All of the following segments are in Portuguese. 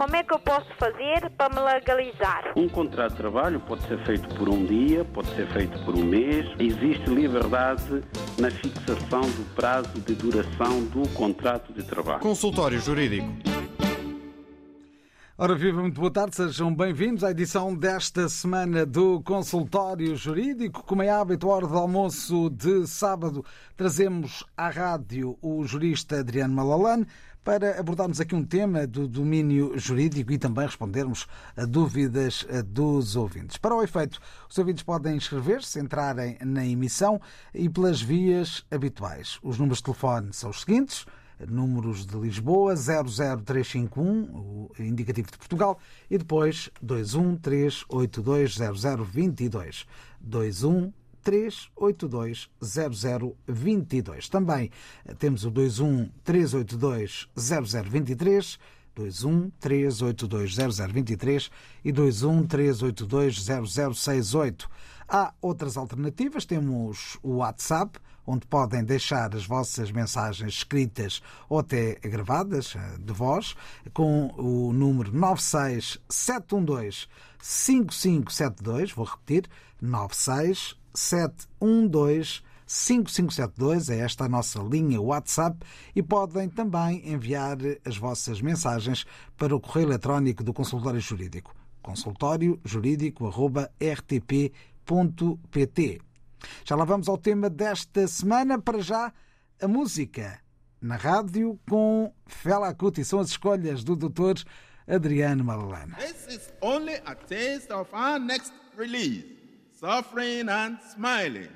como é que eu posso fazer para me legalizar? Um contrato de trabalho pode ser feito por um dia, pode ser feito por um mês. Existe liberdade na fixação do prazo de duração do contrato de trabalho. Consultório Jurídico. Ora, viva, muito boa tarde, sejam bem-vindos à edição desta semana do Consultório Jurídico. Como é hábito, a hora de almoço de sábado, trazemos à rádio o jurista Adriano Malalane para abordarmos aqui um tema do domínio jurídico e também respondermos a dúvidas dos ouvintes. Para o efeito, os ouvintes podem inscrever-se, entrarem na emissão e pelas vias habituais. Os números de telefone são os seguintes números de Lisboa 00351, o indicativo de Portugal, e depois 213820022. 213820022. Também temos o 213820023. 213820023 e 213820068. Há outras alternativas, temos o WhatsApp, onde podem deixar as vossas mensagens escritas ou até gravadas de voz, com o número 96712 5572. Vou repetir: 96712 5572 é esta a nossa linha WhatsApp e podem também enviar as vossas mensagens para o correio eletrónico do Consultório Jurídico consultóriojurídico.rtp.pt já lá vamos ao tema desta semana. Para já, a música na rádio com Fela Kuti. São as escolhas do Dr. Adriano Malalana. This is only a taste of our next release, Suffering and Smiling.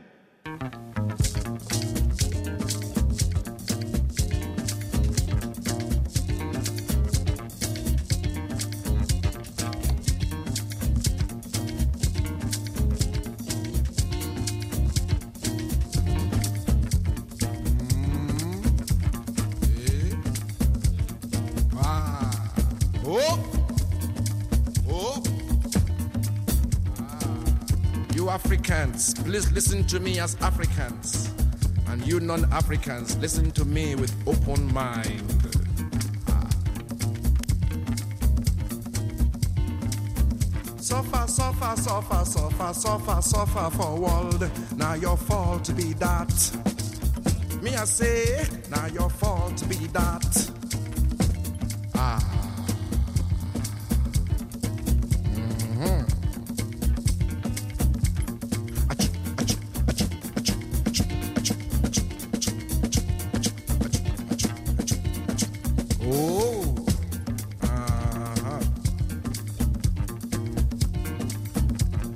Africans, please listen to me as Africans. And you non Africans, listen to me with open mind. Ah. Suffer, suffer, suffer, suffer, suffer, suffer for world. Now your fault be that. Me I say, now your fault be that.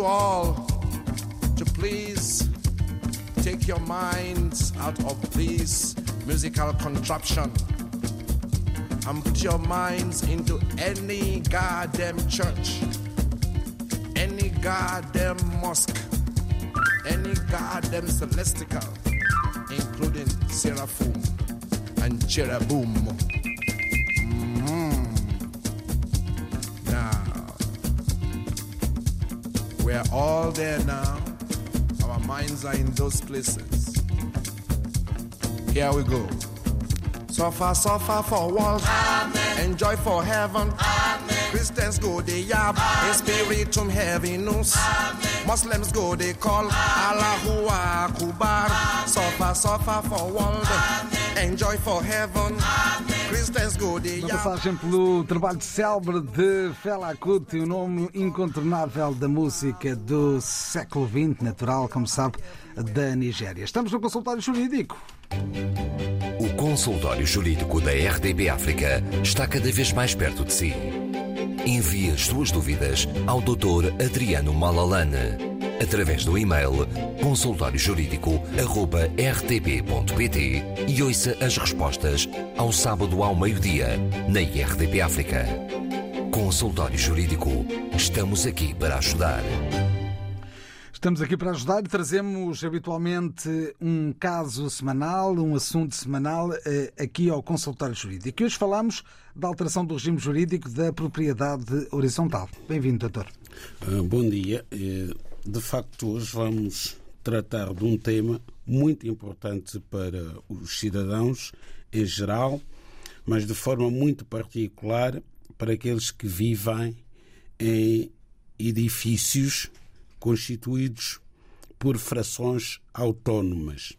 You all to please take your minds out of this musical contraption and put your minds into any goddamn church, any goddamn mosque, any goddamn celestial, including seraphim and cherubim. All there now. Our minds are in those places. Here we go. Suffer, suffer for world. Enjoy for heaven. Christians go they yab. Spiritum heaviness. Muslims go they call Allahu Akbar. Suffer, suffer for world. Enjoy for heaven. Uma passagem pelo trabalho célebre de Fela Kuti, o nome incontornável da música do século XX, natural, como sabe, da Nigéria. Estamos no consultório jurídico. O consultório jurídico da RDB África está cada vez mais perto de si. Envie as suas dúvidas ao Dr. Adriano Malalane através do e-mail consultóriojurídico.rtp.pt e ouça as respostas ao sábado ao meio-dia na IRTP África. Consultório Jurídico. Estamos aqui para ajudar. Estamos aqui para ajudar e trazemos habitualmente um caso semanal, um assunto semanal eh, aqui ao consultório jurídico. E hoje falamos da alteração do regime jurídico da propriedade horizontal. Bem-vindo, doutor. Ah, bom dia. De facto, hoje vamos tratar de um tema muito importante para os cidadãos em geral, mas de forma muito particular para aqueles que vivem em edifícios constituídos por frações autónomas.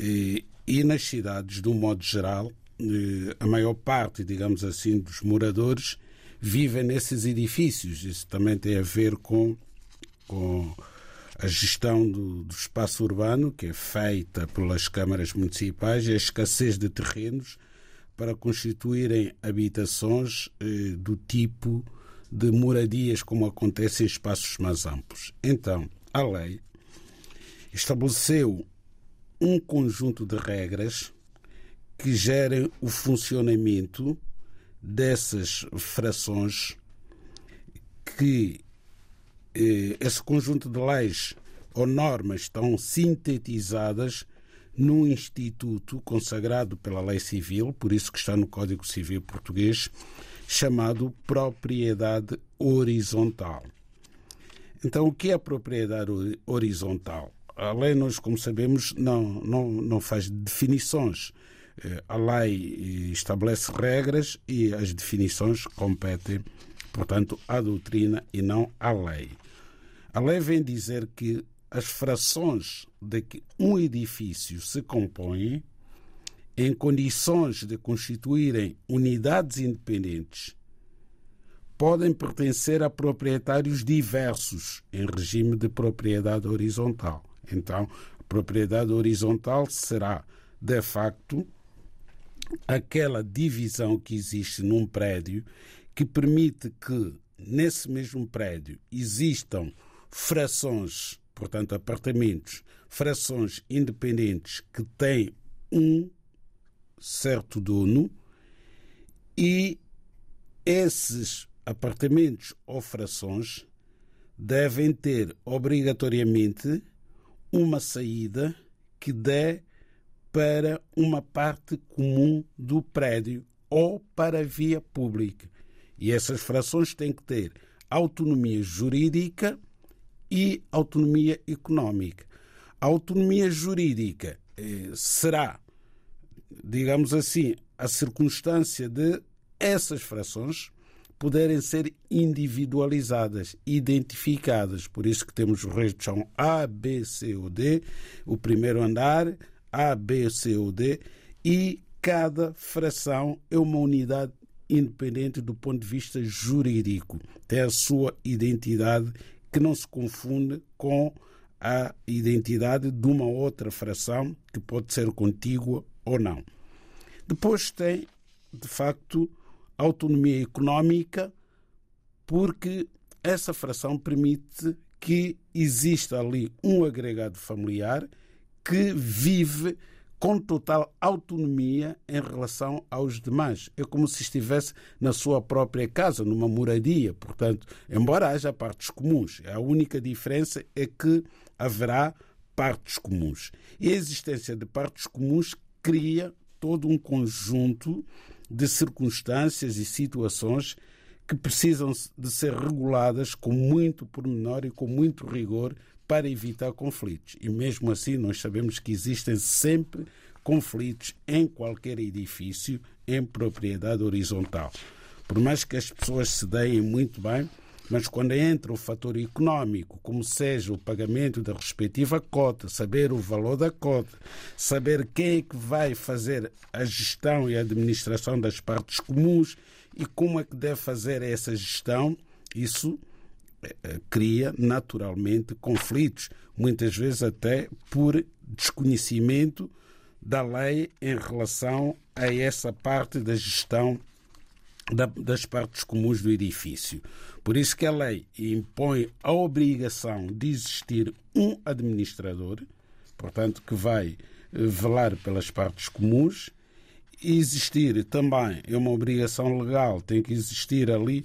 E, e nas cidades, de um modo geral, eh, a maior parte, digamos assim, dos moradores vivem nesses edifícios. Isso também tem a ver com, com a gestão do, do, espaço urbano, que é feita pelas câmaras municipais, e a escassez de terrenos para constituírem habitações eh, do tipo de moradias, como acontece em espaços mais amplos. Então, a lei estabeleceu um conjunto de regras que gerem o funcionamento dessas frações que esse conjunto de leis ou normas estão sintetizadas num instituto consagrado pela lei civil, por isso que está no Código Civil Português, chamado propriedade horizontal. Então, o que é propriedade horizontal? A lei, nós, como sabemos, não, não, não faz definições. Eh, a lei estabelece regras e as definições competem, portanto, à doutrina e não à lei. A lei vem dizer que as frações de que um edifício se compõe em condições de constituírem unidades independentes, podem pertencer a proprietários diversos em regime de propriedade horizontal. Então, a propriedade horizontal será, de facto, aquela divisão que existe num prédio que permite que, nesse mesmo prédio, existam frações, portanto, apartamentos, frações independentes que têm um certo dono e esses apartamentos ou frações devem ter obrigatoriamente uma saída que dê para uma parte comum do prédio ou para a via pública. E essas frações têm que ter autonomia jurídica e autonomia económica. A autonomia jurídica eh, será digamos assim, a circunstância de essas frações poderem ser individualizadas, identificadas. Por isso que temos os reis de chão A, B, C ou D, o primeiro andar, A, B, C ou D, e cada fração é uma unidade independente do ponto de vista jurídico. Tem a sua identidade que não se confunde com a identidade de uma outra fração que pode ser contígua ou não. Depois tem, de facto, autonomia económica, porque essa fração permite que exista ali um agregado familiar que vive com total autonomia em relação aos demais. É como se estivesse na sua própria casa, numa moradia. Portanto, embora haja partes comuns, a única diferença é que haverá partes comuns. E a existência de partes comuns cria todo um conjunto de circunstâncias e situações que precisam de ser reguladas com muito pormenor e com muito rigor para evitar conflitos. E mesmo assim, nós sabemos que existem sempre conflitos em qualquer edifício em propriedade horizontal. Por mais que as pessoas se deem muito bem, mas quando entra o fator económico, como seja o pagamento da respectiva cota, saber o valor da cota, saber quem é que vai fazer a gestão e a administração das partes comuns e como é que deve fazer essa gestão, isso eh, eh, cria naturalmente conflitos, muitas vezes até por desconhecimento da lei em relação a essa parte da gestão das partes comuns do edifício. Por isso que a lei impõe a obrigação de existir um administrador, portanto, que vai eh, velar pelas partes comuns. Existir também é uma obrigação legal, tem que existir ali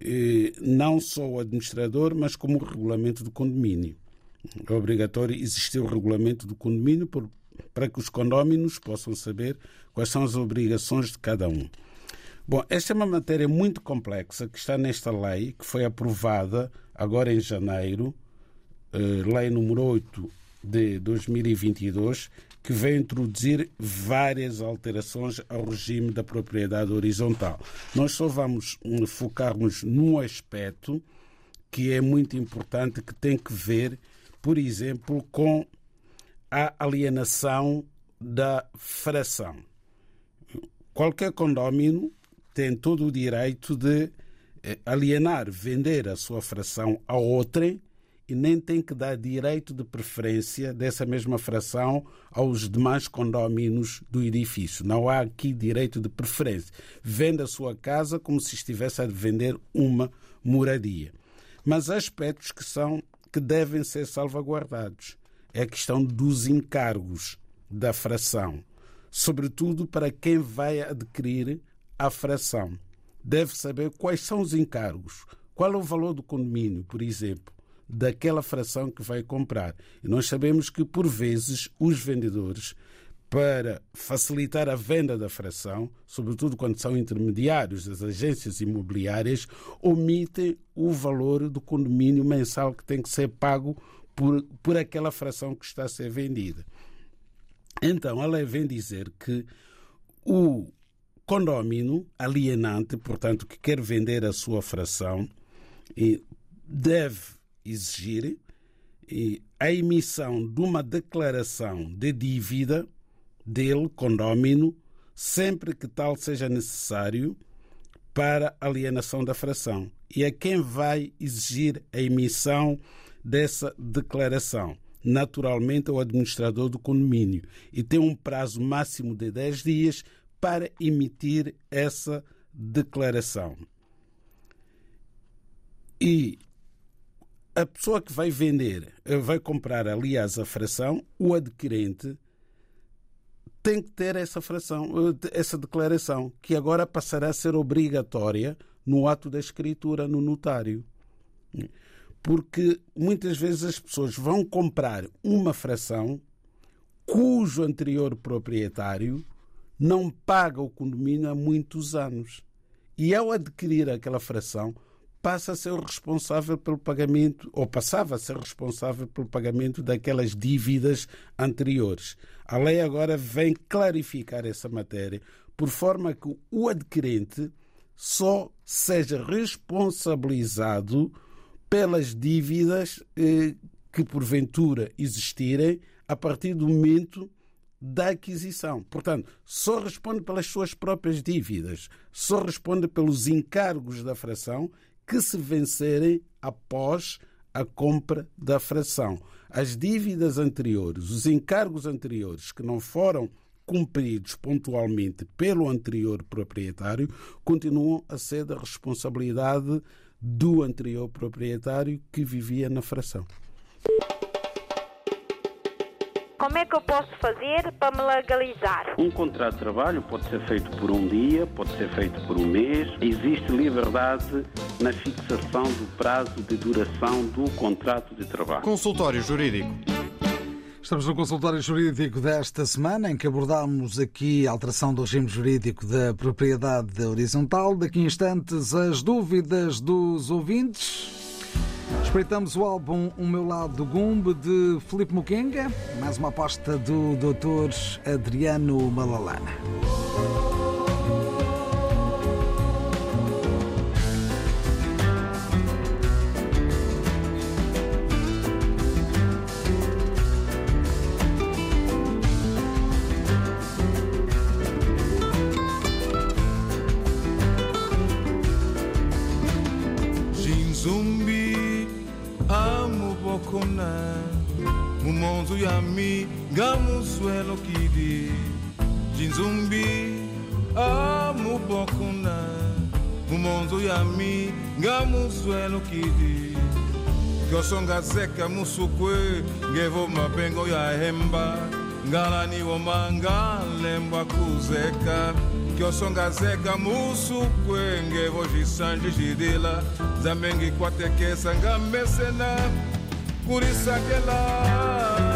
eh, não só o administrador, mas como o regulamento do condomínio. É obrigatório existir o regulamento do condomínio por, para que os condóminos possam saber quais são as obrigações de cada um. Bom, esta é uma matéria muito complexa que está nesta lei, que foi aprovada agora em janeiro, eh, lei número 8 de 2022, que veio introduzir várias alterações ao regime da propriedade horizontal. Nós só vamos hum, focar-nos num aspecto que é muito importante, que tem que ver, por exemplo, com a alienação da fração. Qualquer condómino tem todo o direito de eh, alienar, vender a sua fração a outrem e nem tem que dar direito de preferência dessa mesma fração aos demais condóminos do edifício. Não há aqui direito de preferência. Vende a sua casa como se estivesse a vender uma moradia. Mas há aspectos que são que devem ser salvaguardados. É a questão dos encargos da fração, sobretudo para quem vai adquirir a fração. Deve saber quais são os encargos, qual é o valor do condomínio, por exemplo daquela fração que vai comprar. E nós sabemos que, por vezes, os vendedores, para facilitar a venda da fração, sobretudo quando são intermediários das agências imobiliárias, omitem o valor do condomínio mensal que tem que ser pago por, por aquela fração que está a ser vendida. Então, a lei vem dizer que o condômino alienante, portanto, que quer vender a sua fração, deve exigir a emissão de uma declaração de dívida dele, condómino, sempre que tal seja necessário para alienação da fração. E a quem vai exigir a emissão dessa declaração? Naturalmente, o administrador do condomínio. E tem um prazo máximo de 10 dias para emitir essa declaração. E a pessoa que vai vender, eh, vai comprar, aliás, a fração, o adquirente tem que ter essa fração, eh, essa declaração, que agora passará a ser obrigatória no ato da escritura no notário. Porque muitas vezes as pessoas vão comprar uma fração cujo anterior proprietário não paga o condomínio há muitos anos. E ao adquirir aquela fração, passa a ser responsável pelo pagamento, ou passava a ser responsável pelo pagamento daquelas dívidas anteriores. A lei agora vem clarificar essa matéria, por forma que o adquirente só seja responsabilizado pelas dívidas eh, que porventura existirem a partir do momento da aquisição. Portanto, só responde pelas suas próprias dívidas, só responde pelos encargos da fração que se vencerem após a compra da fração. As dívidas anteriores, os encargos anteriores que não foram cumpridos pontualmente pelo anterior proprietário, continuam a ser da responsabilidade do anterior proprietário que vivia na fração. Como é que eu posso fazer para me legalizar? Um contrato de trabalho pode ser feito por um dia, pode ser feito por um mês. Existe liberdade na fixação do prazo de duração do contrato de trabalho. Consultório Jurídico. Estamos no consultório jurídico desta semana, em que abordamos aqui a alteração do regime jurídico da propriedade horizontal. Daqui a instantes, as dúvidas dos ouvintes. Espreitamos o álbum O Meu Lado do Gumbe de Filipe Muquenga, mais uma aposta do Dr. Adriano Malalana. Yami ngamuswelo kidi. Jinzumbi amubokuna mumonzo ya mi ngamuzwelo kidi. Kyosonga zeka musukwe ngevo mapengo ya hemba. Ngalani womanga lembwa kuzeka. Kyosonga zeka musukwe ngevo jisanji jidila. Zamengi kwatekesa ngamesena kulisakela kulisakela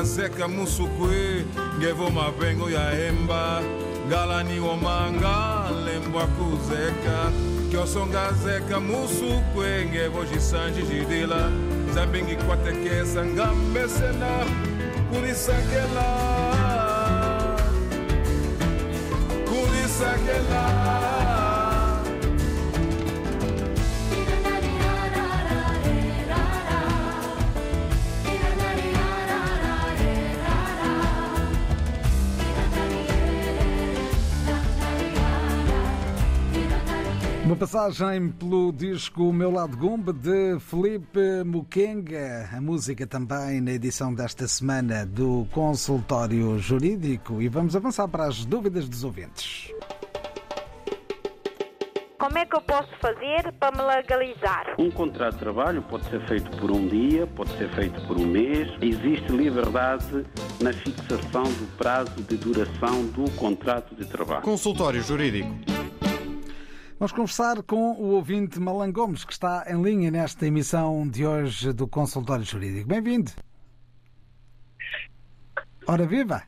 Kyosonga zeka musukwe ngevo mapengo ya hemba. Galani womanga lembwa kuzeka. Kyosonga zeka musukwe ngevo jisanji jidila. Zambingi kwatekesa ngambesena kulisakela. Kulisakela passagem pelo disco Meu Lado Gumba de Felipe Mukenga, a música também na edição desta semana do Consultório Jurídico. E vamos avançar para as dúvidas dos ouvintes. Como é que eu posso fazer para me legalizar? Um contrato de trabalho pode ser feito por um dia, pode ser feito por um mês. Existe liberdade na fixação do prazo de duração do contrato de trabalho. Consultório Jurídico. Vamos conversar com o ouvinte Malan Gomes, que está em linha nesta emissão de hoje do Consultório Jurídico. Bem-vindo. Ora viva!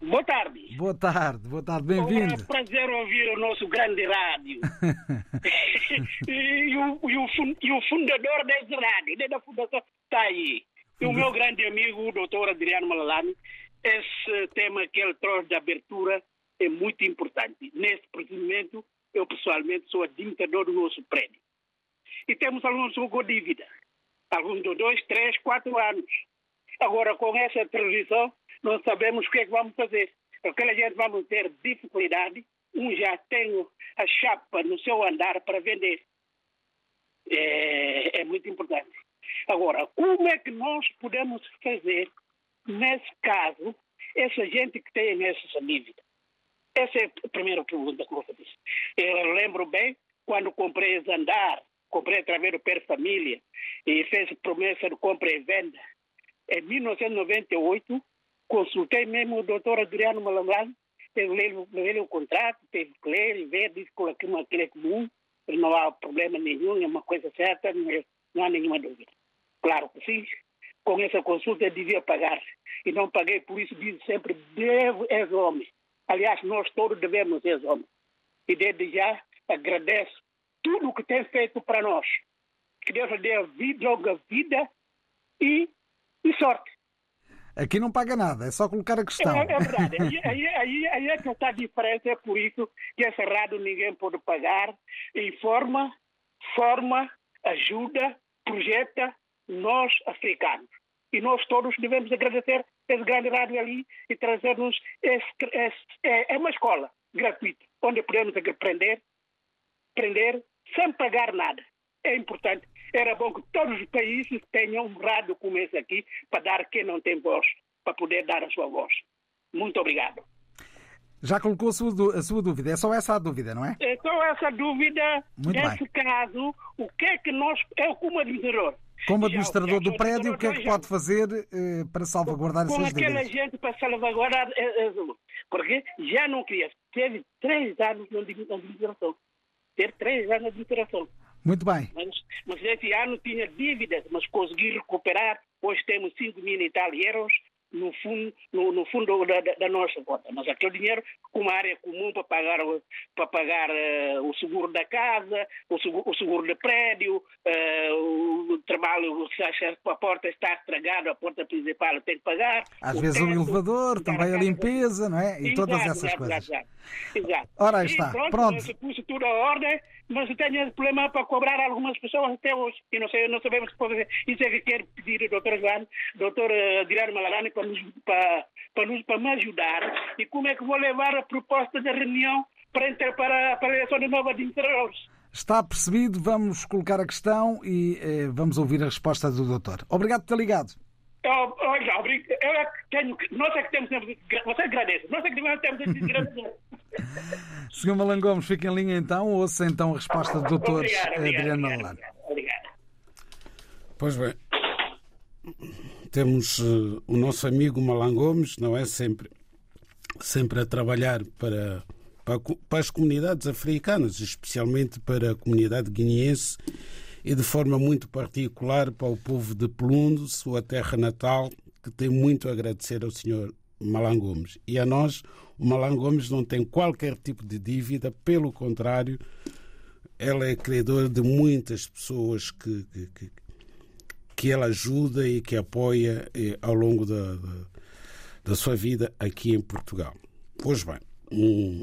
Boa tarde. Boa tarde, boa tarde, É um bem-vindo. prazer ouvir o nosso grande rádio. e, o, e, o, e o fundador desse rádio, desde a fundação, está aí. E o meu grande amigo, o doutor Adriano Malalani, esse tema que ele trouxe de abertura é muito importante. Nesse procedimento, eu pessoalmente sou administrador do nosso prédio. E temos alguns com dívida. Alguns de dois, três, quatro anos. Agora, com essa transição, não sabemos o que é que vamos fazer. Aquela gente vamos ter dificuldade. Um já tem a chapa no seu andar para vender. É, é muito importante. Agora, como é que nós podemos fazer, nesse caso, essa gente que tem essa dívida? Essa é a primeira pergunta que vou fazer. Eu lembro bem quando comprei esse andar, comprei através do Per Família e fez promessa de compra e venda. Em 1998, consultei mesmo o doutor Adriano Malambrano, levei o contrato, teve que ler, ver, disse que aquilo aquilo é comum, não há problema nenhum, é uma coisa certa, não, é- não há nenhuma dúvida. Claro que sim, com essa consulta eu devia pagar. E não paguei, por isso digo sempre, devo és homem. Aliás, nós todos devemos ser homens. E desde já agradeço tudo o que tem feito para nós. Que Deus lhe dê vida, longa vida e, e sorte. Aqui não paga nada, é só colocar a É, questão. é verdade. Aí, aí, aí, aí é que está a diferença, é por isso que esse rádio ninguém pode pagar. Informa, forma, ajuda, projeta nós africanos. E nós todos devemos agradecer esse grande rádio ali e trazer-nos é, é uma escola gratuita, onde podemos aprender, aprender sem pagar nada. É importante. Era bom que todos os países tenham um rádio como esse aqui para dar quem não tem voz, para poder dar a sua voz. Muito obrigado. Já colocou a sua, a sua dúvida, é só essa a dúvida, não é? Então, essa dúvida, Muito nesse caso, o que é que nós, eu como administrador, Como administrador do prédio, o que é que pode fazer eh, para salvaguardar com essas aquela dívidas? gente para salvaguardar, eh, eh, porque já não queria, teve três anos na administração, teve três anos na administração, Muito bem. mas, mas esse ano tinha dívidas, mas consegui recuperar, hoje temos 5 mil e tal euros, no fundo, no, no fundo da, da, nossa conta. Mas aquele dinheiro, como área comum para pagar, para pagar uh, o seguro da casa, o seguro, o seguro do prédio, uh, o trabalho, se a porta está estragada, a porta principal tem que pagar. Às vezes o elevador, também a limpeza, não é? E exato, todas essas exato, coisas. Exato, exato. Ora, aí está. E pronto. pronto. Pus tudo a ordem, mas tenho problema para cobrar algumas pessoas até hoje. E não, sei, não sabemos o que fazer. Isso é que quero pedir ao Dr. João, Dr. Dirário Malarani, para, para, para, nos, para me ajudar. E como é que vou levar a proposta da reunião para, para, para a eleição de nova administradores. Está percebido, vamos colocar a questão e eh, vamos ouvir a resposta do doutor. Obrigado por ter ligado. Olha, eu é que tenho, nós é que temos, você agradece, nós é que temos esse grande Senhor Malan Gomes, fique em linha então, ouça então a resposta do doutor Adriano Malan. Obrigado. Pois bem, temos uh, o nosso amigo Malan Gomes, não é sempre, sempre a trabalhar para, para, para as comunidades africanas, especialmente para a comunidade guineense e de forma muito particular para o povo de Pelundo, sua terra natal, que tem muito a agradecer ao senhor Malan Gomes. E a nós, o Malan Gomes não tem qualquer tipo de dívida, pelo contrário, ela é credora de muitas pessoas que, que, que ela ajuda e que apoia eh, ao longo da, da, da, sua vida aqui em Portugal. Pois bem, hum,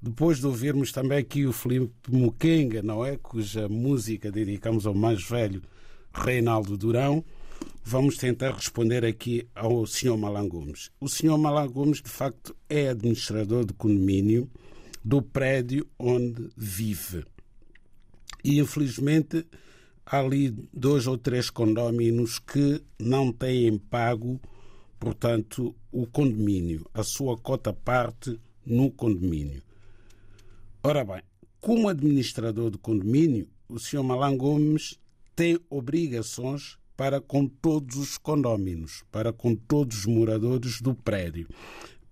depois de ouvirmos também aqui o Felipe Muquenga, não é? Cuja música dedicamos ao mais velho Reinaldo Durão, vamos tentar responder aqui ao Sr. Malan Gomes. O Sr. Malan Gomes, de facto, é administrador de condomínio do prédio onde vive. E, infelizmente, há ali dois ou três condóminos que não têm pago, portanto, o condomínio, a sua cota parte no condomínio. Ora bem, como administrador de condomínio, o Sr. Malan Gomes tem obrigações para com todos os condóminos, para com todos os moradores do prédio.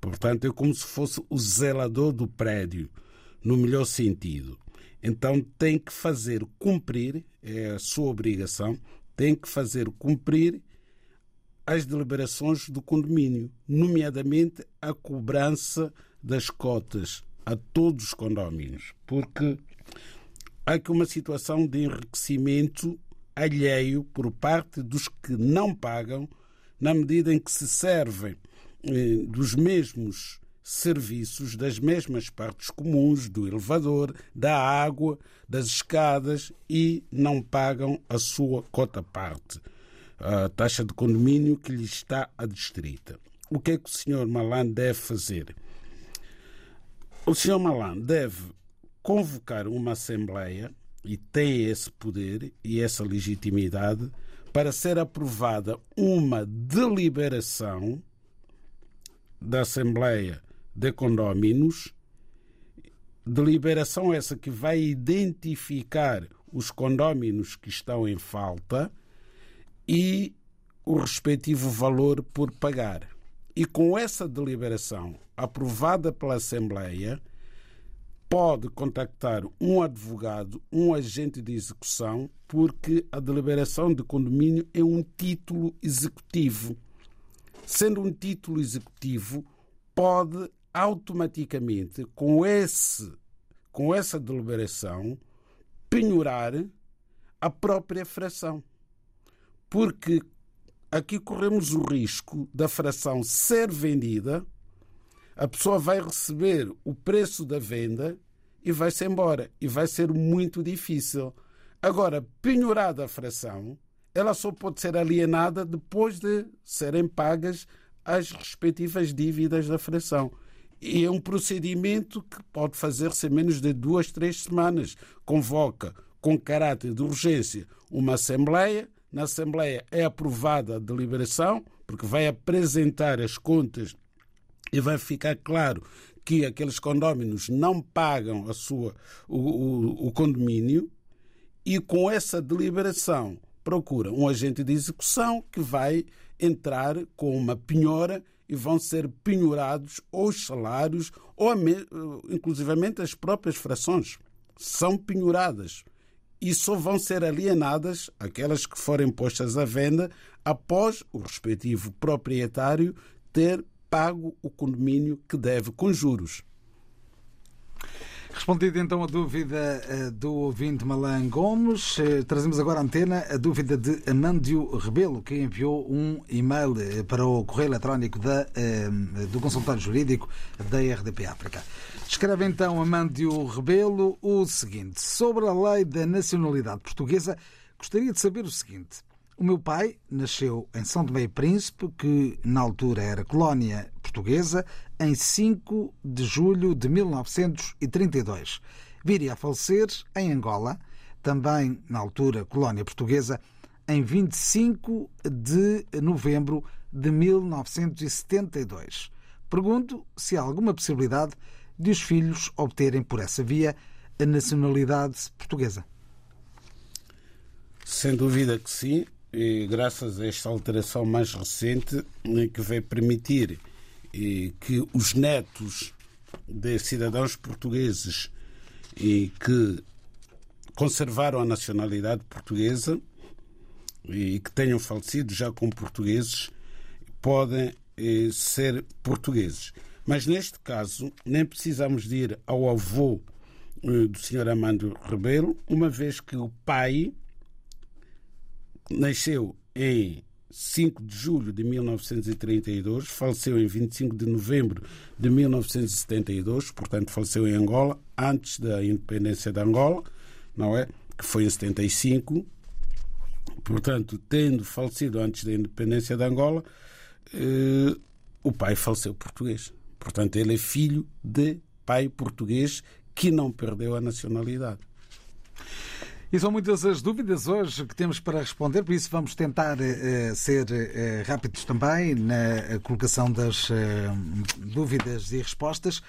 Portanto, é como se fosse o zelador do prédio, no melhor sentido. Então, tem que fazer cumprir, é a sua obrigação, tem que fazer cumprir as deliberações do condomínio, nomeadamente a cobrança das cotas a todos os condóminos, porque há aqui uma situação de enriquecimento alheio por parte dos que não pagam, na medida em que se servem eh, dos mesmos serviços, das mesmas partes comuns, do elevador, da água, das escadas e não pagam a sua cota parte, a taxa de condomínio que lhe está adstrita. O que é que o Sr. Malan deve fazer? O Sr. Malan deve convocar uma Assembleia e tem esse poder e essa legitimidade para ser aprovada uma deliberação da Assembleia de Condóminos, deliberação essa que vai identificar os condóminos que estão em falta e o respectivo valor por pagar. E com essa deliberação aprovada pela Assembleia, pode contactar um advogado, um agente de execução, porque a deliberação de condomínio é um título executivo. Sendo um título executivo, pode automaticamente, com, esse, com essa deliberação, penhorar a própria fração. Porque aqui corremos o risco da fração ser vendida a pessoa vai receber o preço da venda e vai-se embora. E vai ser muito difícil. Agora, penhorada a fração, ela só pode ser alienada depois de serem pagas as respectivas dívidas da fração. E é um procedimento que pode fazer-se em menos de duas, três semanas. Convoca, com caráter de urgência, uma Assembleia. Na Assembleia é aprovada a deliberação, porque vai apresentar as contas e vai ficar claro que aqueles condóminos não pagam a sua, o, o, o condomínio e com essa deliberação procura um agente de execução que vai entrar com uma penhora e vão ser penhorados os salários ou inclusivamente as próprias frações são penhoradas e só vão ser alienadas aquelas que forem postas à venda após o respectivo proprietário ter pago o condomínio que deve com juros. Respondida então a dúvida eh, do ouvinte Malan Gomes, eh, trazemos agora à antena a dúvida de Amândio Rebelo, que enviou um e-mail eh, para o correio eletrónico da, do consultório jurídico da RDP África. Escreve então Amândio Rebelo o seguinte: Sobre a lei da nacionalidade portuguesa, gostaria de saber o seguinte. O meu pai nasceu em São Tomé e Príncipe, que na altura era colónia portuguesa, em 5 de julho de 1932. Viria a falecer em Angola, também na altura colónia portuguesa, em 25 de novembro de 1972. Pergunto se há alguma possibilidade de os filhos obterem por essa via a nacionalidade portuguesa. Sem dúvida que sim, e graças a esta alteração mais recente né, que vai permitir que os netos de cidadãos portugueses e que conservaram a nacionalidade portuguesa e que tenham falecido já como portugueses podem ser portugueses. Mas neste caso nem precisamos de ir ao avô do Sr. Amando Rebelo, uma vez que o pai nasceu em 5 de julho de 1932, faleceu em 25 de novembro de 1972, portanto faleceu em Angola antes da independência de Angola, não é? Que foi em 75. Portanto, tendo falecido antes da independência de Angola, eh, o pai faleceu português. Portanto, ele é filho de pai português que não perdeu a nacionalidade. E são muitas as dúvidas hoje que temos para responder, por isso vamos tentar uh, ser uh, rápidos também na colocação das uh, dúvidas e respostas.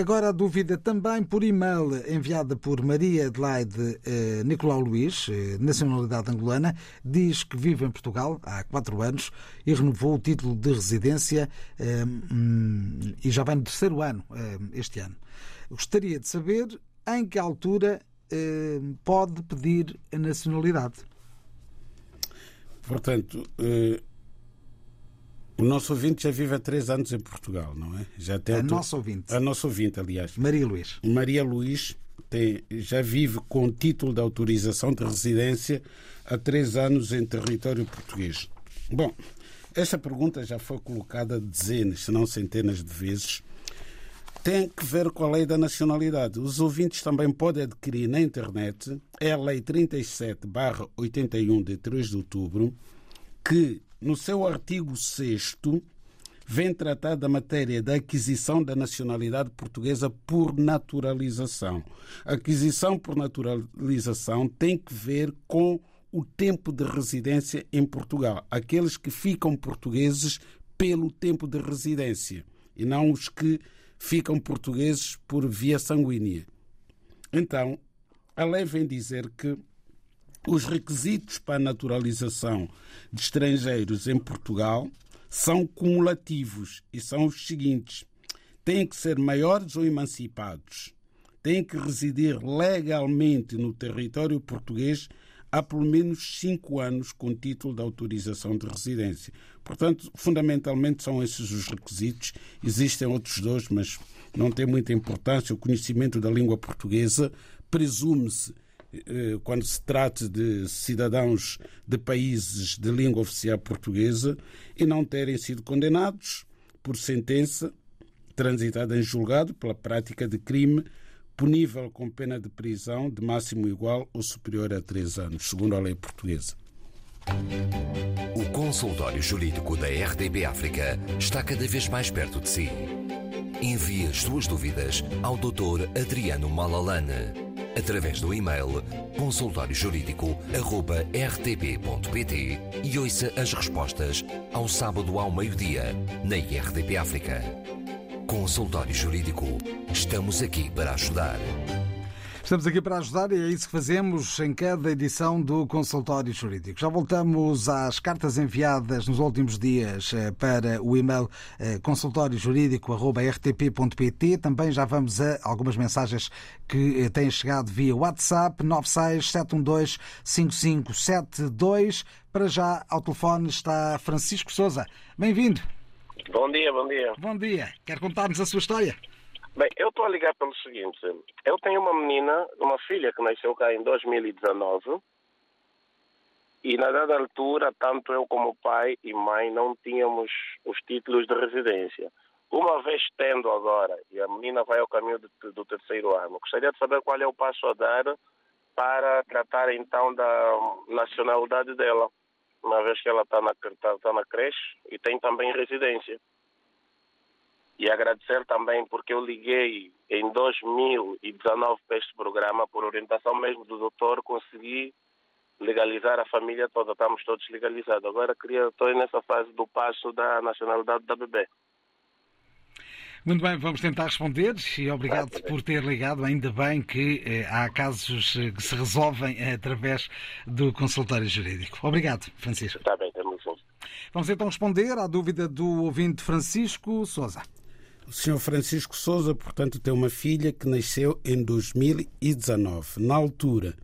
Agora a dúvida também por e-mail enviada por Maria Adelaide Nicolau Luís, nacionalidade angolana, diz que vive em Portugal há quatro anos e renovou o título de residência hum, e já vai no terceiro ano este ano. Gostaria de saber em que altura pode pedir a nacionalidade. Portanto, eh, o nosso ouvinte já vive há três anos em Portugal, não é? Já tem a nossa ouvinte. A nossa ouvinte, aliás. Maria Luís. Maria Luís tem, já vive com título de autorização de residência há três anos em território português. Bom, esta pergunta já foi colocada dezenas, se não centenas de vezes tem que ver com a lei da nacionalidade. Os ouvintes também podem adquirir na internet é a Lei 37-81 de 3 de outubro, que, no seu artigo 6, vem tratar da matéria da aquisição da nacionalidade portuguesa por naturalização. A aquisição por naturalização tem que ver com o tempo de residência em Portugal. Aqueles que ficam portugueses pelo tempo de residência e não os que ficam portugueses por via sanguínea. Então, a lei vem dizer que os requisitos para a naturalização de estrangeiros em Portugal são cumulativos e são os seguintes: têm que ser maiores ou emancipados, têm que residir legalmente no território português há pelo menos cinco anos com título de autorização de residência. Portanto, fundamentalmente são esses os requisitos. Existem outros dois, mas não tem muita importância. O conhecimento da língua portuguesa presume-se eh, quando se trata de cidadãos de países de língua oficial portuguesa e não terem sido condenados por sentença transitada em julgado pela prática de crime punível com pena de prisão de máximo igual ou superior a três anos, segundo a lei portuguesa. O consultório jurídico da RDB África está cada vez mais perto de si. Envie as suas dúvidas ao Dr. Adriano Malalane através do e-mail consultóriojurídico.rtp.pt e ouça as respostas ao sábado ao meio-dia na RDP África. Consultório Jurídico. Estamos aqui para ajudar. Estamos aqui para ajudar e é isso que fazemos em cada edição do Consultório Jurídico. Já voltamos às cartas enviadas nos últimos dias eh, para o e-mail eh, consultóriojurídico.rtp.pt. Também já vamos a algumas mensagens que eh, têm chegado via WhatsApp 967125572. Para já, ao telefone está Francisco Souza. Bem-vindo. Bom dia, bom dia. Bom dia. Quer contar-nos a sua história? Bem, eu estou a ligar pelo seguinte. Eu tenho uma menina, uma filha que nasceu cá em 2019 e na dada altura, tanto eu como pai e mãe não tínhamos os títulos de residência. Uma vez tendo agora, e a menina vai ao caminho do, do terceiro ano, gostaria de saber qual é o passo a dar para tratar então da nacionalidade dela, uma vez que ela está na, tá, tá na creche e tem também residência. E agradecer também porque eu liguei em 2019 para este programa, por orientação mesmo do doutor, consegui legalizar a família toda, estamos todos legalizados. Agora queria, estou nessa fase do passo da nacionalidade da bebê. Muito bem, vamos tentar responder e obrigado por ter ligado. Ainda bem que eh, há casos eh, que se resolvem eh, através do consultório jurídico. Obrigado, Francisco. Está bem, temos juntos. Vamos então responder à dúvida do ouvinte Francisco Souza. O senhor Francisco Souza, portanto, tem uma filha que nasceu em 2019. Na altura,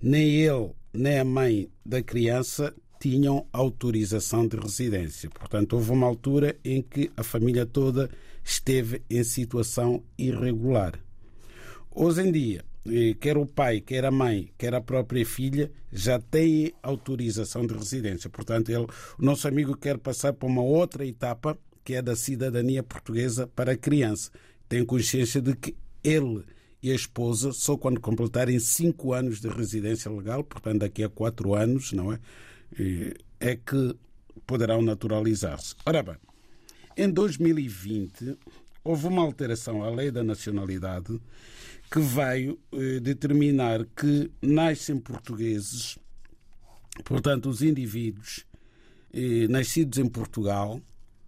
nem ele nem a mãe da criança tinham autorização de residência. Portanto, houve uma altura em que a família toda esteve em situação irregular. Hoje em dia, eh, quer o pai, quer a mãe, quer a própria filha, já têm autorização de residência. Portanto, ele, o nosso amigo quer passar para uma outra etapa que é da cidadania portuguesa para a criança. Tem consciência de que ele e a esposa, só quando completarem cinco anos de residência legal, portanto daqui a quatro anos, não é? É que poderão naturalizar-se. Ora bem, em 2020 houve uma alteração à lei da nacionalidade que veio eh, determinar que nascem portugueses, portanto, os indivíduos eh, nascidos em Portugal,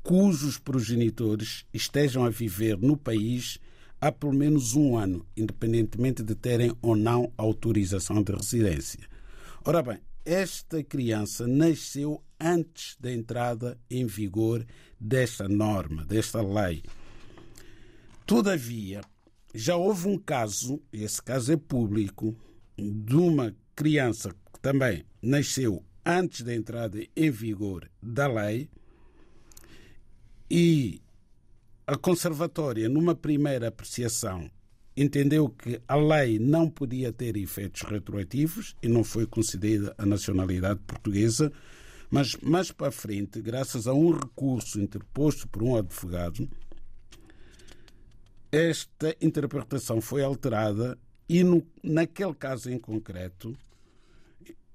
cujos progenitores estejam a viver no país há pelo menos um ano, independentemente de terem ou não autorização de residência. Ora bem, esta criança nasceu antes da entrada em vigor desta norma, desta lei. Todavia, já houve um caso, esse caso é público, de uma criança que também nasceu antes da entrada em vigor da lei, e a Conservatória, numa primeira apreciação, entendeu que a lei não podia ter efeitos retroativos e não foi concedida a nacionalidade portuguesa, mas mais para frente, graças a um recurso interposto por um advogado, esta interpretação foi alterada e, no, naquele caso em concreto,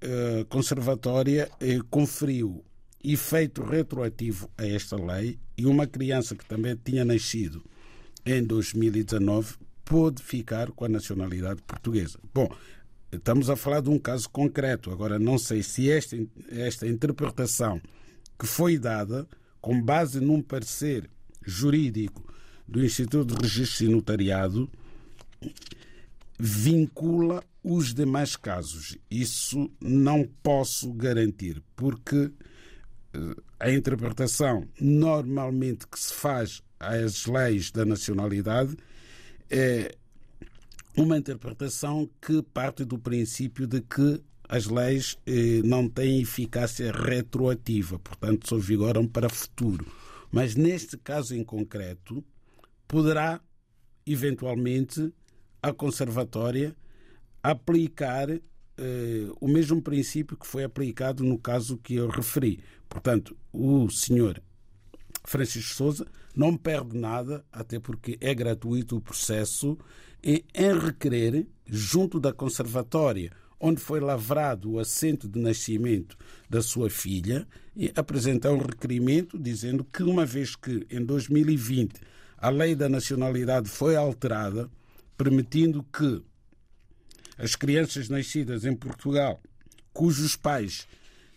a Conservatória eh, conferiu efeito retroativo a esta lei e uma criança que também tinha nascido em 2019 pôde ficar com a nacionalidade portuguesa. Bom, estamos a falar de um caso concreto. Agora, não sei se esta, esta interpretação que foi dada com base num parecer jurídico do Instituto de Registro e Notariado vincula os demais casos. Isso não posso garantir, porque a interpretação normalmente que se faz às leis da nacionalidade é uma interpretação que parte do princípio de que as leis eh, não têm eficácia retroativa, portanto, só vigoram para futuro. Mas neste caso em concreto, poderá, eventualmente, a Conservatória aplicar eh, o mesmo princípio que foi aplicado no caso que eu referi. Portanto, o senhor Francisco Souza não perde nada, até porque é gratuito o processo, em, em requerer, junto da conservatória, onde foi lavrado o assento de nascimento da sua filha, e apresentar um requerimento dizendo que, uma vez que em 2020 a lei da nacionalidade foi alterada, permitindo que as crianças nascidas em Portugal, cujos pais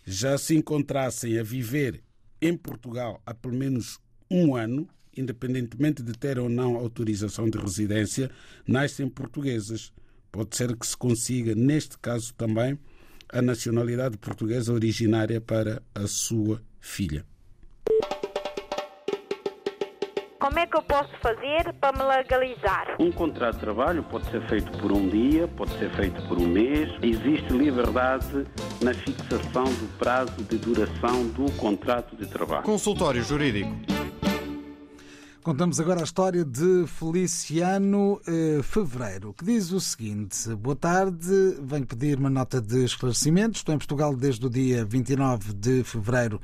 já se encontrassem a viver em Portugal há pelo menos um ano, independentemente de ter ou não autorização de residência, nascem portuguesas. pode ser que se consiga, neste caso também, a nacionalidade portuguesa originária para a sua filha. Como é que eu posso fazer para me legalizar? Um contrato de trabalho pode ser feito por um dia, pode ser feito por um mês. Existe liberdade na fixação do prazo de duração do contrato de trabalho. Consultório Jurídico. Contamos agora a história de Feliciano eh, Fevereiro, que diz o seguinte: Boa tarde, venho pedir uma nota de esclarecimento. Estou em Portugal desde o dia 29 de fevereiro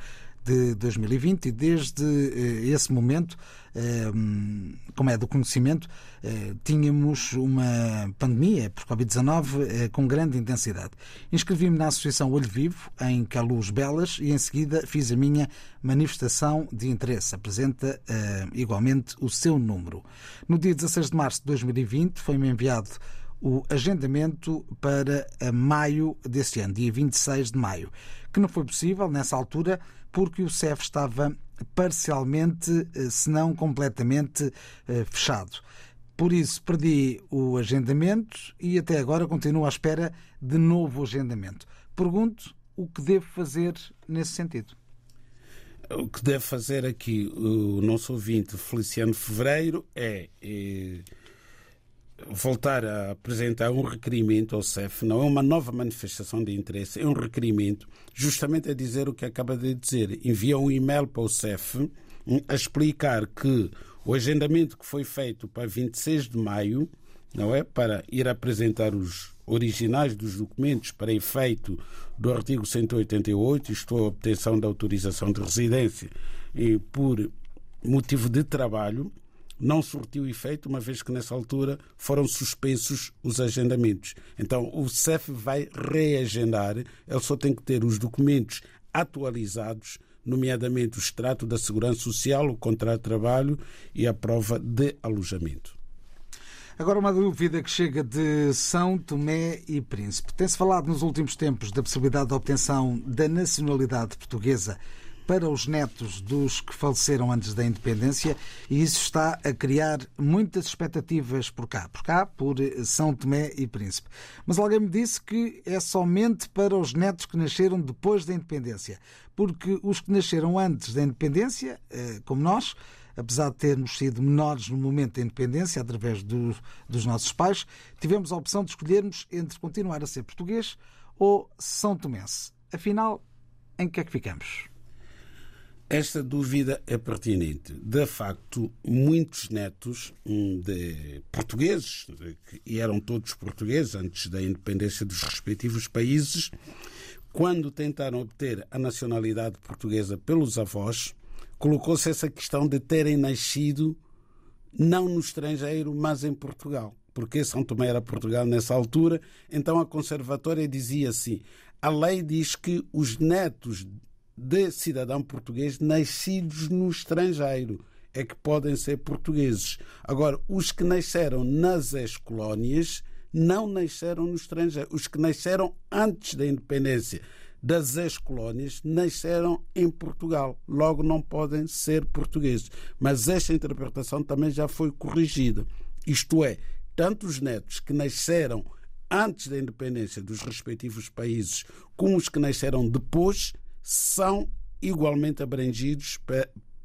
de 2020 e desde eh, esse momento, eh, como é do conhecimento, eh, tínhamos uma pandemia por Covid-19 com grande intensidade. Inscrevi-me na Associação Olho Vivo, em Caluz Belas, e em seguida fiz a minha manifestação de interesse. Apresenta igualmente o seu número. No dia 16 de março de 2020 foi-me enviado o agendamento para maio deste ano, dia 26 de maio, que não foi possível nessa altura porque o CEF estava parcialmente, eh, se não completamente, eh, fechado. Por isso, perdi o agendamento e até agora continuo à espera de novo agendamento. Pergunto o que devo fazer nesse sentido. O que deve fazer aqui o nosso ouvinte Feliciano Fevereiro é, é voltar a apresentar um requerimento ao CEF, não é uma nova manifestação de interesse, é um requerimento, justamente a dizer o que acaba de dizer. Envia um e-mail para o CEF hum, a explicar que o agendamento que foi feito para 26 de maio, não é? Para ir apresentar os originais dos documentos para efeito do artigo 188, isto é, a obtenção da autorização de residência e por motivo de trabalho, não surtiu efeito, uma vez que nessa altura foram suspensos os agendamentos. Então o CEF vai reagendar, ele só tem que ter os documentos atualizados, nomeadamente o extrato da Segurança Social, o contrato de trabalho e a prova de alojamento. Agora, uma dúvida que chega de São Tomé e Príncipe. Tem-se falado nos últimos tempos da possibilidade de obtenção da nacionalidade portuguesa para os netos dos que faleceram antes da independência e isso está a criar muitas expectativas por cá, por cá, por São Tomé e Príncipe. Mas alguém me disse que é somente para os netos que nasceram depois da independência, porque os que nasceram antes da independência, eh, como nós, apesar de termos sido menores no momento da independência, através do, dos nossos pais, tivemos a opção de escolhermos entre continuar a ser português ou São Tomense. Afinal, em que é que ficamos? Esta dúvida é pertinente. De facto, muitos netos hum, de portugueses, e eram todos portugueses antes da independência dos respectivos países, quando tentaram obter a nacionalidade portuguesa pelos avós, colocou-se essa questão de terem nascido não no estrangeiro, mas em Portugal. Porque São Tomé era Portugal nessa altura, então a conservatória dizia assim: a lei diz que os netos de cidadão português nascidos no estrangeiro é que podem ser portugueses. Agora, os que nasceram nas ex-colónias não nasceram no estrangeiro. Os que nasceram antes da independência das ex-colónias nasceram em Portugal. Logo, não podem ser portugueses. Mas esta interpretação também já foi corrigida. Isto é, tanto os netos que nasceram antes da independência dos respectivos países, como os que nasceram depois, são igualmente abrangidos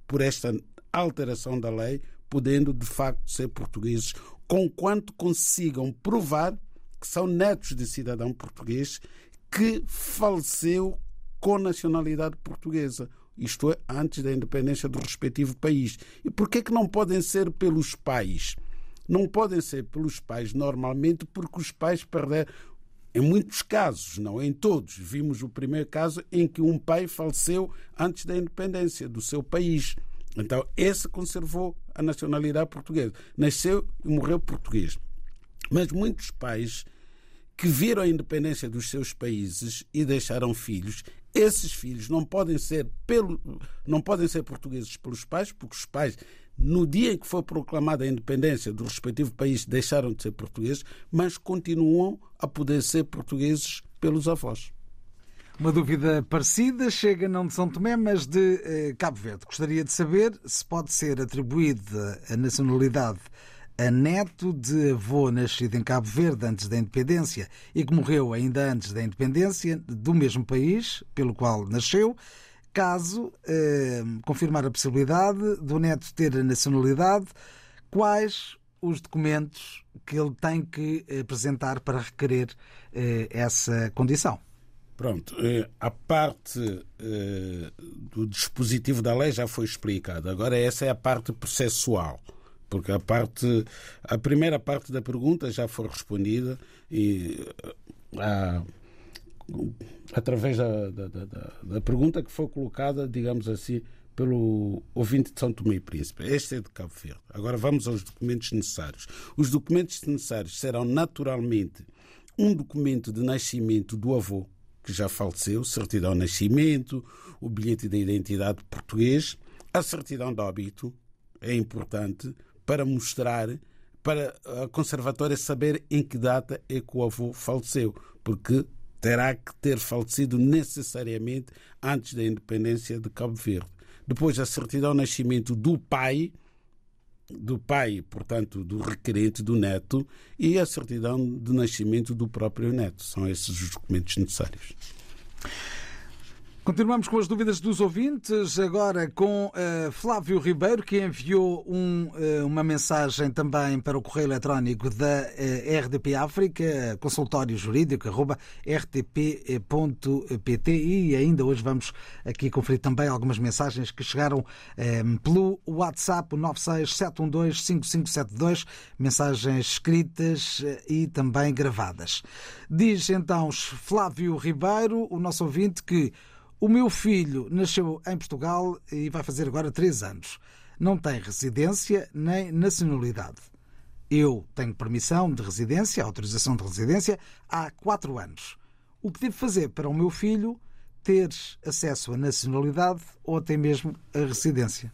por esta alteração da lei, podendo de facto ser portugueses, conquanto consigam provar que são netos de cidadão português que faleceu com nacionalidade portuguesa, isto é, antes da independência do respectivo país. E por que, que não podem ser pelos pais? Não podem ser pelos pais normalmente porque os pais perderam. Em muitos casos, não em todos, vimos o primeiro caso em que um pai faleceu antes da independência do seu país. Então, esse conservou a nacionalidade portuguesa. Nasceu e morreu português. Mas muitos pais que viram a independência dos seus países e deixaram filhos, esses filhos não podem ser pelo, não podem ser portugueses pelos pais, porque os pais no dia em que foi proclamada a independência do respectivo país, deixaram de ser portugueses, mas continuam a poder ser portugueses pelos avós. Uma dúvida parecida chega não de São Tomé, mas de eh, Cabo Verde. Gostaria de saber se pode ser atribuída a nacionalidade a neto de avô nascido em Cabo Verde antes da independência e que morreu ainda antes da independência do mesmo país pelo qual nasceu, caso eh, confirmar a possibilidade do neto ter a nacionalidade, quais os documentos que ele tem que apresentar para requerer eh, essa condição? Pronto, eh, a parte eh, do dispositivo da lei já foi explicada. Agora essa é a parte processual, porque a parte, a primeira parte da pergunta já foi respondida e a, através da, da, da, da, pergunta que foi colocada, digamos assim, pelo ouvinte de São Tomé e Príncipe. Este é de Cabo Verde. Agora vamos aos documentos necessários. Os documentos necessários serão naturalmente um documento de nascimento do avô, que já faleceu, certidão de nascimento, o bilhete de identidade português, a certidão de óbito, é importante para mostrar, para a conservatória saber em que data é que o avô faleceu, porque terá que ter falecido necessariamente antes da independência de Cabo Verde. Depois, a certidão de nascimento do pai, do pai, portanto, do requerente, do neto, e a certidão de nascimento do próprio neto. São esses os documentos necessários. Continuamos com as dúvidas dos ouvintes, agora com uh, Flávio Ribeiro, que enviou um, uh, uma mensagem também para o correio eletrónico da uh, RDP África, consultório jurídico, arroba rtp.pt e ainda hoje vamos aqui conferir também algumas mensagens que chegaram pelo WhatsApp 967125572, mensagens escritas e também gravadas. Diz então Flávio Ribeiro, o nosso ouvinte, que o meu filho nasceu em Portugal e vai fazer agora três anos. Não tem residência nem nacionalidade. Eu tenho permissão de residência, autorização de residência, há quatro anos. O que devo fazer para o meu filho ter acesso à nacionalidade ou até mesmo à residência?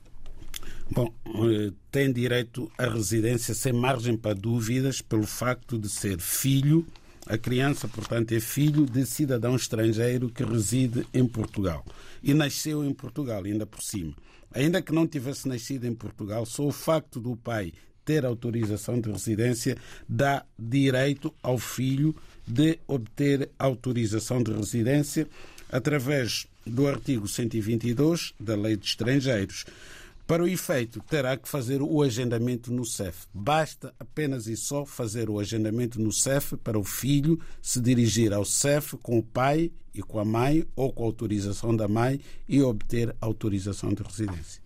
Bom, eh, tem direito à residência sem margem para dúvidas pelo facto de ser filho a criança, portanto, é filho de cidadão estrangeiro que reside em Portugal e nasceu em Portugal, ainda por cima. Ainda que não tivesse nascido em Portugal, só o facto do pai ter autorização de residência dá direito ao filho de obter autorização de residência através do artigo 122 da Lei de Estrangeiros. Para o efeito, terá que fazer o agendamento no CEF. Basta apenas e só fazer o agendamento no CEF para o filho se dirigir ao CEF com o pai e com a mãe ou com a autorização da mãe e obter autorização de residência.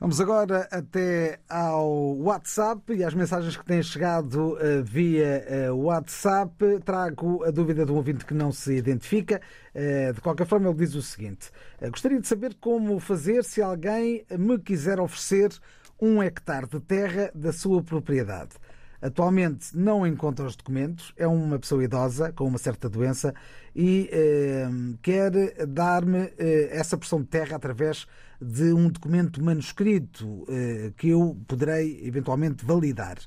Vamos agora até ao WhatsApp e às mensagens que têm chegado uh, via uh, WhatsApp. Trago a dúvida de um ouvinte que não se identifica. Uh, de qualquer forma, ele diz o seguinte: Gostaria de saber como fazer se alguém me quiser oferecer um hectare de terra da sua propriedade. Atualmente não encontra os documentos, é uma pessoa idosa com uma certa doença e eh, quer dar-me eh, essa porção de terra através de um documento manuscrito eh, que eu poderei eventualmente validar.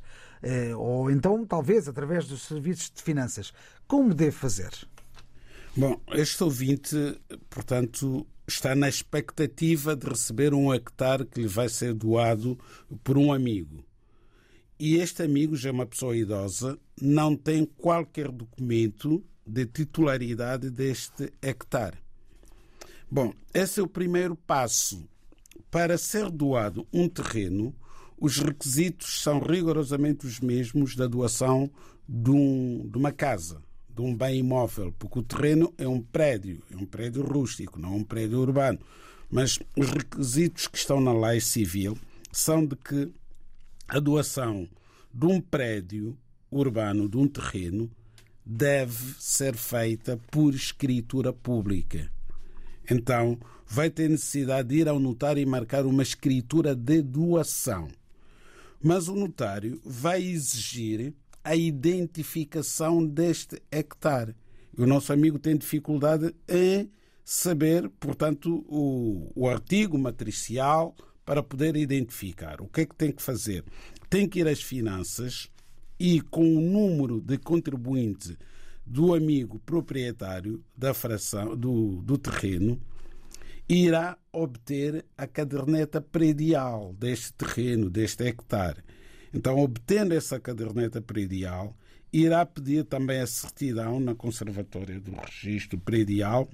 Eh, ou então, talvez, através dos serviços de finanças. Como devo fazer? Bom, este ouvinte, portanto, está na expectativa de receber um hectare que lhe vai ser doado por um amigo e este amigo já é uma pessoa idosa, não tem qualquer documento de titularidade deste hectare. Bom, esse é o primeiro passo. Para ser doado um terreno, os requisitos são rigorosamente os mesmos da doação de, um, de, uma casa, de um bem imóvel, porque o terreno é um prédio, é um prédio rústico, não um prédio urbano. Mas os requisitos que estão na lei civil são de que a doação de um prédio urbano, de um terreno, deve ser feita por escritura pública. Então, vai ter necessidade de ir ao notário e marcar uma escritura de doação. Mas o notário vai exigir a identificação deste hectare. O nosso amigo tem dificuldade em saber, portanto, o, o artigo matricial para poder identificar. O que é que tem que fazer? Tem que ir às finanças e com o número de contribuinte do amigo proprietário da fração do, do terreno, irá obter a caderneta predial deste terreno, deste hectare. Então, obtendo essa caderneta predial, irá pedir também a certidão na Conservatória do Registro Predial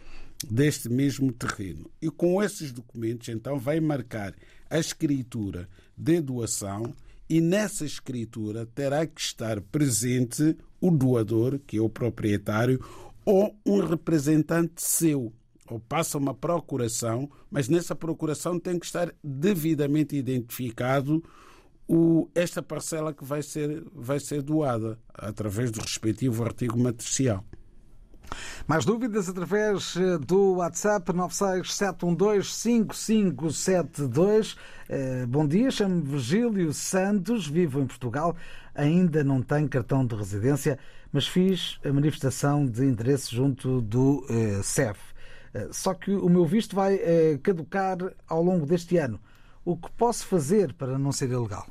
deste mesmo terreno. E com esses documentos, então, vai marcar a escritura de doação e nessa escritura terá que estar presente o doador, que é o proprietário, ou um representante seu. Ou passa uma procuração, mas nessa procuração tem que estar devidamente identificado o, esta parcela que vai ser, vai ser doada através do respectivo artigo matricial. Mais dúvidas através eh, do WhatsApp 967125572. Eh, bom dia, chamo-me Virgílio Santos, vivo em Portugal, ainda não tenho cartão de residência, mas fiz a manifestação de interesse junto do eh, CEF. Só que o meu visto vai caducar ao longo deste ano. O que posso fazer para não ser ilegal?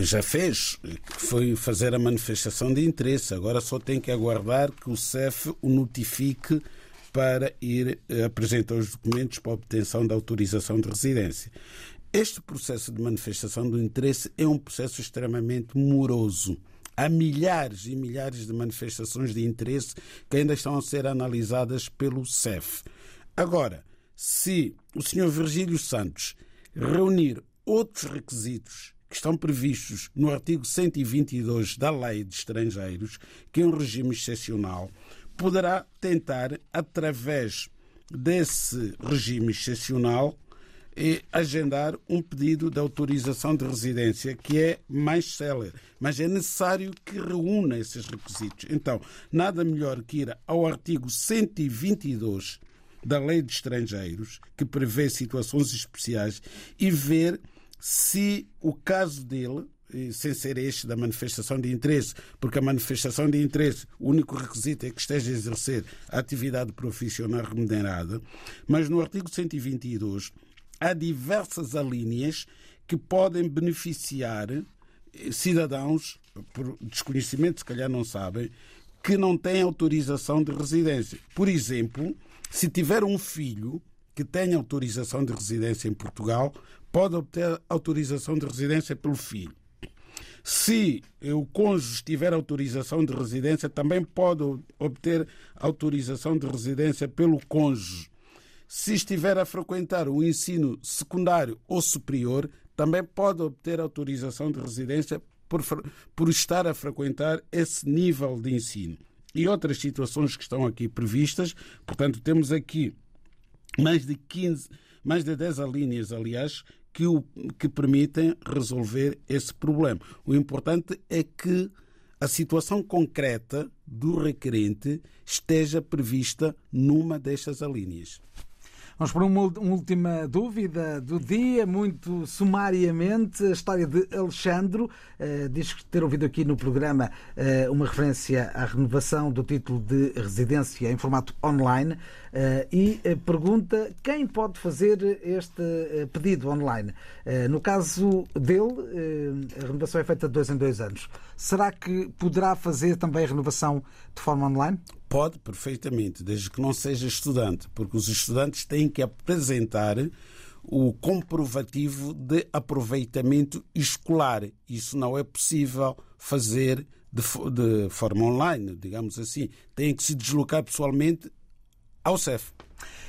Já fez, foi fazer a manifestação de interesse. Agora só tem que aguardar que o CEF o notifique para ir apresentar os documentos para obtenção da autorização de residência. Este processo de manifestação do interesse é um processo extremamente moroso. Há milhares e milhares de manifestações de interesse que ainda estão a ser analisadas pelo CEF. Agora, se o Sr. Virgílio Santos reunir outros requisitos que estão previstos no artigo 122 da Lei de Estrangeiros, que um regime excepcional, poderá tentar, através desse regime excepcional, agendar um pedido de autorização de residência que é mais célere, mas é necessário que reúna esses requisitos. Então, nada melhor que ir ao artigo 122 da Lei de Estrangeiros, que prevê situações especiais, e ver se o caso dele, sem ser este da manifestação de interesse, porque a manifestação de interesse, o único requisito é que esteja a exercer a atividade profissional remunerada, mas no artigo 122 há diversas alíneas que podem beneficiar cidadãos, por desconhecimento, se calhar não sabem, que não têm autorização de residência. Por exemplo, se tiver um filho que tenha autorização de residência em Portugal, pode obter autorização de residência pelo filho. Se o cônjuge tiver autorização de residência, também pode obter autorização de residência pelo cônjuge. Se estiver a frequentar o ensino secundário ou superior, também pode obter autorização de residência por, por estar a frequentar esse nível de ensino. E outras situações que estão aqui previstas, portanto, temos aqui mais de 15, mais de 10 alíneas, aliás, que, o, que permitem resolver esse problema. O importante é que a situação concreta do requerente esteja prevista numa destas alíneas. Vamos para uma, uma última dúvida do dia, muito sumariamente, a história de Alexandro. Uh, diz ter ouvido aqui no programa uh, uma referência à renovação do título de residência em formato online uh, e pergunta quem pode fazer este pedido online. no caso dele, a renovação é feita de dois em dois anos. Será que poderá fazer também a renovação de forma online? Pode, perfeitamente, desde que não seja estudante, porque os estudantes têm que apresentar o comprovativo de aproveitamento escolar. Isso não é possível fazer de, forma online, digamos assim. Têm que se deslocar pessoalmente ao CEF.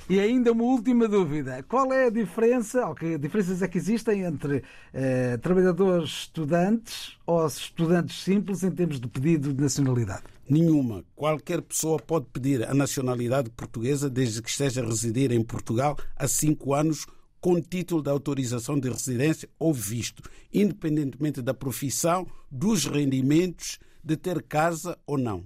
E ainda uma última dúvida. Qual é a diferença, ou que diferenças é que existem entre eh, trabalhadores estudantes ou estudantes simples em termos de pedido de nacionalidade? Nenhuma. Qualquer pessoa pode pedir a nacionalidade portuguesa desde que esteja a residir em Portugal há cinco anos com título de autorização de residência ou visto, independentemente da profissão, dos rendimentos, de ter casa ou não.